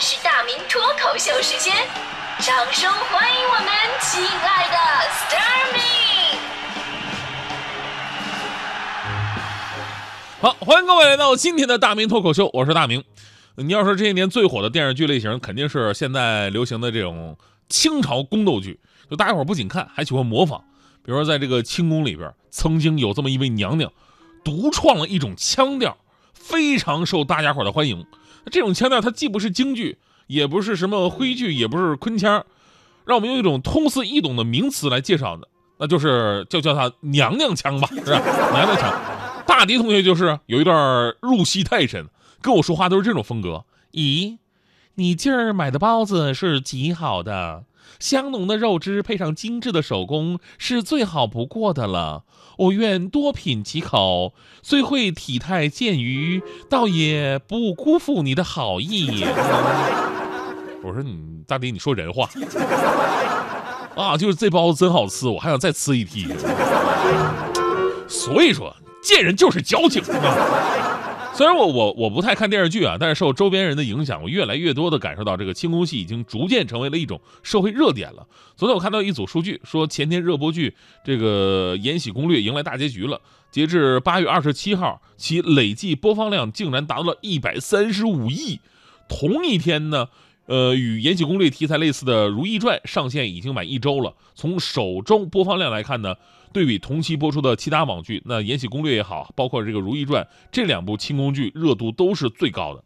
是大明脱口秀时间，掌声欢迎我们亲爱的 Starmy。好，欢迎各位来到今天的大明脱口秀，我是大明。你要说这些年最火的电视剧类型，肯定是现在流行的这种清朝宫斗剧，就大家伙不仅看，还喜欢模仿。比如说，在这个清宫里边，曾经有这么一位娘娘，独创了一种腔调，非常受大家伙的欢迎。这种腔调，它既不是京剧，也不是什么徽剧，也不是昆腔，让我们用一种通俗易懂的名词来介绍的，那就是就叫它娘娘腔吧，是吧？娘娘腔。大迪同学就是有一段入戏太深，跟我说话都是这种风格。咦，你今儿买的包子是极好的。香浓的肉汁配上精致的手工，是最好不过的了。我愿多品几口，虽会体态健于，倒也不辜负你的好意。我说你大迪，你说人话 啊？就是这包子真好吃，我还想再吃一批。所以说，贱人就是矫情啊。虽然我我我不太看电视剧啊，但是受周边人的影响，我越来越多的感受到这个清宫戏已经逐渐成为了一种社会热点了。昨天我看到一组数据，说前天热播剧这个《延禧攻略》迎来大结局了，截至八月二十七号，其累计播放量竟然达到了一百三十五亿。同一天呢，呃，与《延禧攻略》题材类似的《如懿传》上线已经满一周了。从首周播放量来看呢。对比同期播出的其他网剧，那《延禧攻略》也好，包括这个《如懿传》这两部清宫剧热度都是最高的，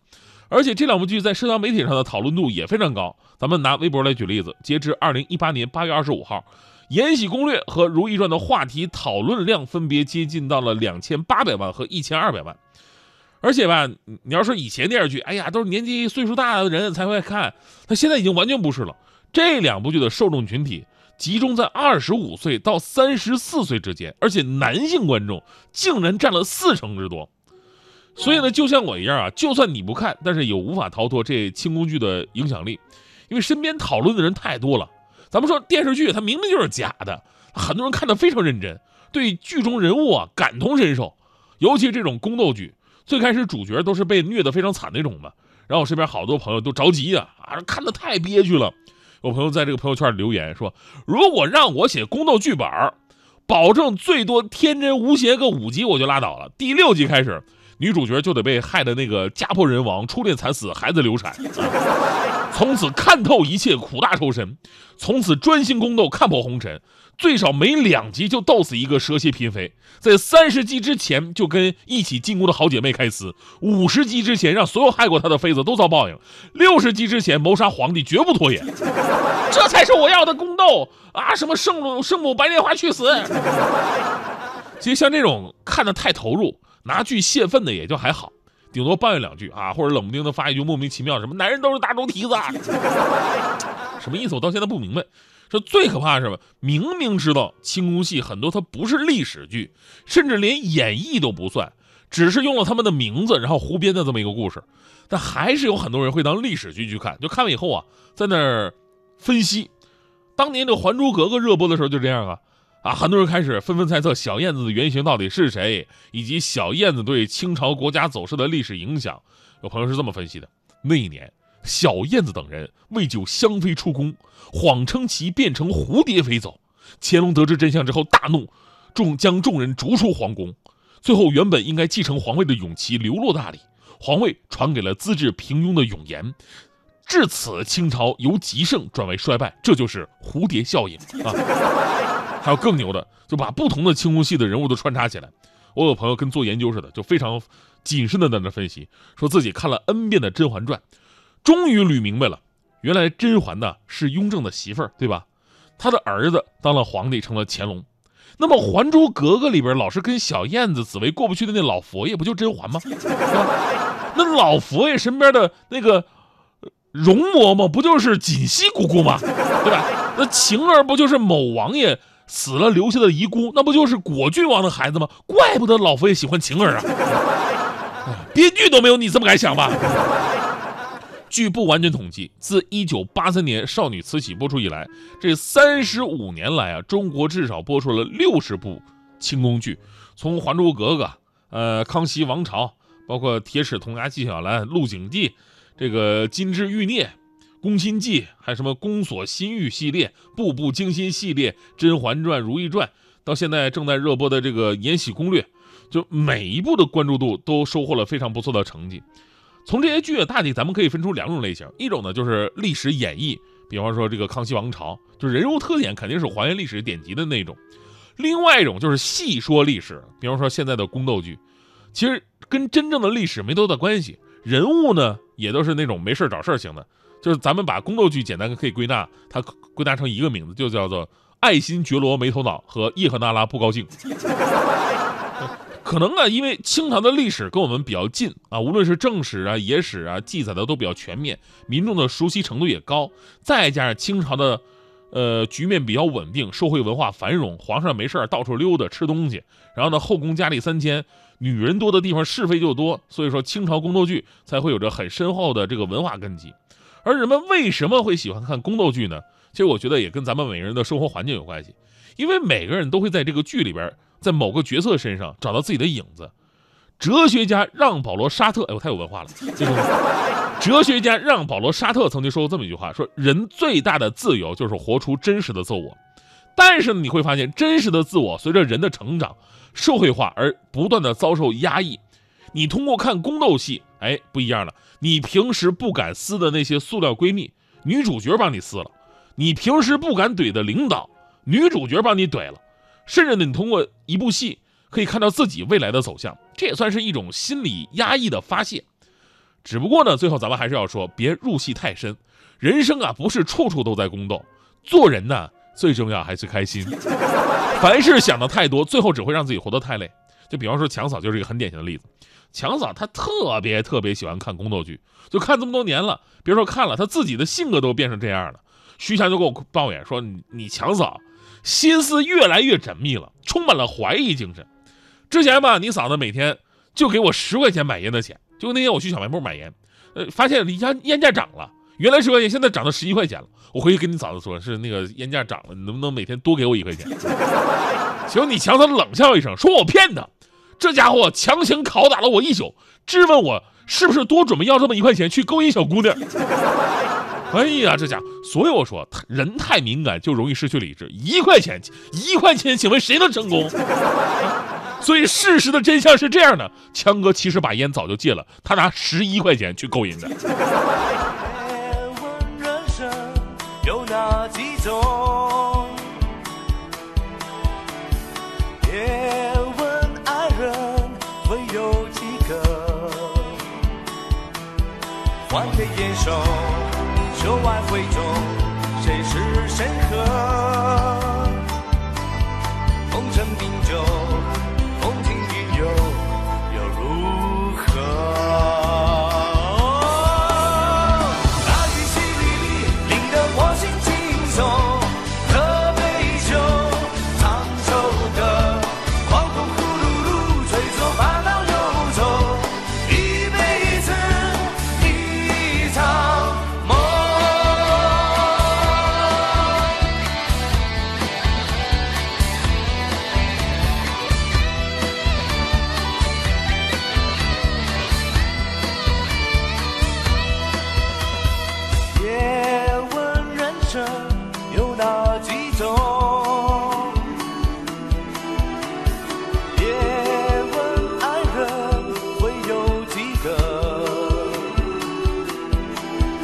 而且这两部剧在社交媒体上的讨论度也非常高。咱们拿微博来举例子，截至二零一八年八月二十五号，《延禧攻略》和《如懿传》的话题讨论量分别接近到了两千八百万和一千二百万。而且吧，你要说以前电视剧，哎呀，都是年纪岁数大的人才会看，他现在已经完全不是了。这两部剧的受众群体。集中在二十五岁到三十四岁之间，而且男性观众竟然占了四成之多。所以呢，就像我一样啊，就算你不看，但是也无法逃脱这清宫剧的影响力，因为身边讨论的人太多了。咱们说电视剧，它明明就是假的，很多人看得非常认真，对剧中人物啊感同身受。尤其这种宫斗剧，最开始主角都是被虐得非常惨那种的，然后我身边好多朋友都着急呀，啊，看得太憋屈了。我朋友在这个朋友圈留言说：“如果让我写宫斗剧本保证最多天真无邪个五集我就拉倒了。第六集开始，女主角就得被害的那个家破人亡、初恋惨死、孩子流产，从此看透一切，苦大仇深，从此专心宫斗，看破红尘。”最少每两集就斗死一个蛇蝎嫔妃，在三十集之前就跟一起进宫的好姐妹开撕，五十集之前让所有害过她的妃子都遭报应，六十集之前谋杀皇帝绝不拖延，这才是我要的宫斗啊！什么圣母圣母白莲花去死！其实像这种看得太投入，拿剧泄愤的也就还好，顶多抱怨两句啊，或者冷不丁的发一句莫名其妙什么男人都是大猪蹄子，什么意思？我到现在不明白。这最可怕是什么？明明知道清宫戏很多它不是历史剧，甚至连演绎都不算，只是用了他们的名字然后胡编的这么一个故事，但还是有很多人会当历史剧去看。就看了以后啊，在那儿分析，当年这《还珠格格》热播的时候就这样啊啊，很多人开始纷纷猜测小燕子的原型到底是谁，以及小燕子对清朝国家走势的历史影响。有朋友是这么分析的：那一年。小燕子等人为救香妃出宫，谎称其变成蝴蝶飞走。乾隆得知真相之后大怒，众将众人逐出皇宫。最后，原本应该继承皇位的永琪流落大理，皇位传给了资质平庸的永琰。至此，清朝由极盛转为衰败，这就是蝴蝶效应啊！还有更牛的，就把不同的清宫戏的人物都穿插起来。我有朋友跟做研究似的，就非常谨慎的在那分析，说自己看了 N 遍的《甄嬛传》。终于捋明白了，原来甄嬛呢是雍正的媳妇儿，对吧？他的儿子当了皇帝，成了乾隆。那么《还珠格格》里边老是跟小燕子、紫薇过不去的那老佛爷，不就甄嬛吗？那老佛爷身边的那个容嬷嬷，不就是锦溪姑姑吗？对吧？那晴儿不就是某王爷死了留下的遗孤？那不就是果郡王的孩子吗？怪不得老佛爷喜欢晴儿啊！编剧都没有你这么敢想吧？据不完全统计，自一九八三年《少女慈禧》播出以来，这三十五年来啊，中国至少播出了六十部清宫剧，从《还珠格格》、呃《康熙王朝》、《包括《铁齿铜牙纪晓岚》《鹿鼎记》，这个《金枝玉孽》《宫心计》，还有什么《宫锁心玉》系列、《步步惊心》系列、《甄嬛传》《如懿传》，到现在正在热播的这个《延禧攻略》，就每一部的关注度都收获了非常不错的成绩。从这些剧啊，大体咱们可以分出两种类型，一种呢就是历史演绎，比方说这个康熙王朝，就是人物特点肯定是还原历史典籍的那种；另外一种就是细说历史，比方说现在的宫斗剧，其实跟真正的历史没多大关系，人物呢也都是那种没事找事型的，就是咱们把宫斗剧简单可以归纳，它归纳成一个名字，就叫做爱新觉罗没头脑和叶赫那拉不高兴。可能啊，因为清朝的历史跟我们比较近啊，无论是正史啊、野史啊，记载的都比较全面，民众的熟悉程度也高。再加上清朝的，呃，局面比较稳定，社会文化繁荣，皇上没事到处溜达吃东西，然后呢，后宫佳丽三千，女人多的地方是非就多，所以说清朝宫斗剧才会有着很深厚的这个文化根基。而人们为什么会喜欢看宫斗剧呢？其实我觉得也跟咱们每个人的生活环境有关系，因为每个人都会在这个剧里边。在某个角色身上找到自己的影子。哲学家让·保罗·沙特，哎，我太有文化了。哲学家让·保罗·沙特曾经说过这么一句话：说人最大的自由就是活出真实的自我。但是，你会发现，真实的自我随着人的成长、社会化而不断的遭受压抑。你通过看宫斗戏，哎，不一样了。你平时不敢撕的那些塑料闺蜜，女主角帮你撕了；你平时不敢怼的领导，女主角帮你怼了。甚至呢，你通过一部戏可以看到自己未来的走向，这也算是一种心理压抑的发泄。只不过呢，最后咱们还是要说，别入戏太深。人生啊，不是处处都在宫斗，做人呢，最重要还是开心。凡事想的太多，最后只会让自己活得太累。就比方说强嫂就是一个很典型的例子。强嫂她特别特别喜欢看宫斗剧，就看这么多年了，别说看了，她自己的性格都变成这样了。徐强就跟我抱怨说：“你你强嫂。”心思越来越缜密了，充满了怀疑精神。之前吧，你嫂子每天就给我十块钱买烟的钱。就那天我去小卖部买烟，呃，发现烟烟价涨了，原来十块钱，现在涨到十一块钱了。我回去跟你嫂子说，是那个烟价涨了，你能不能每天多给我一块钱？结果你强嫂冷笑一声，说我骗他。这家伙强行拷打了我一宿，质问我是不是多准备要这么一块钱去勾引小姑娘。哎呀，这家伙！所以我说，人太敏感就容易失去理智。一块钱，一块钱，请问谁能成功？所以事实的真相是这样的：强哥其实把烟早就戒了，他拿十一块钱去勾引的。有哪几种？别问爱人会有几个？眼手。袖外慧中，谁是神客？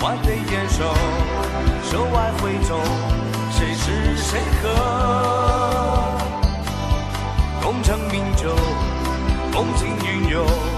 换对眼熟，手挽回头，谁是谁和？功成名就，风轻云涌。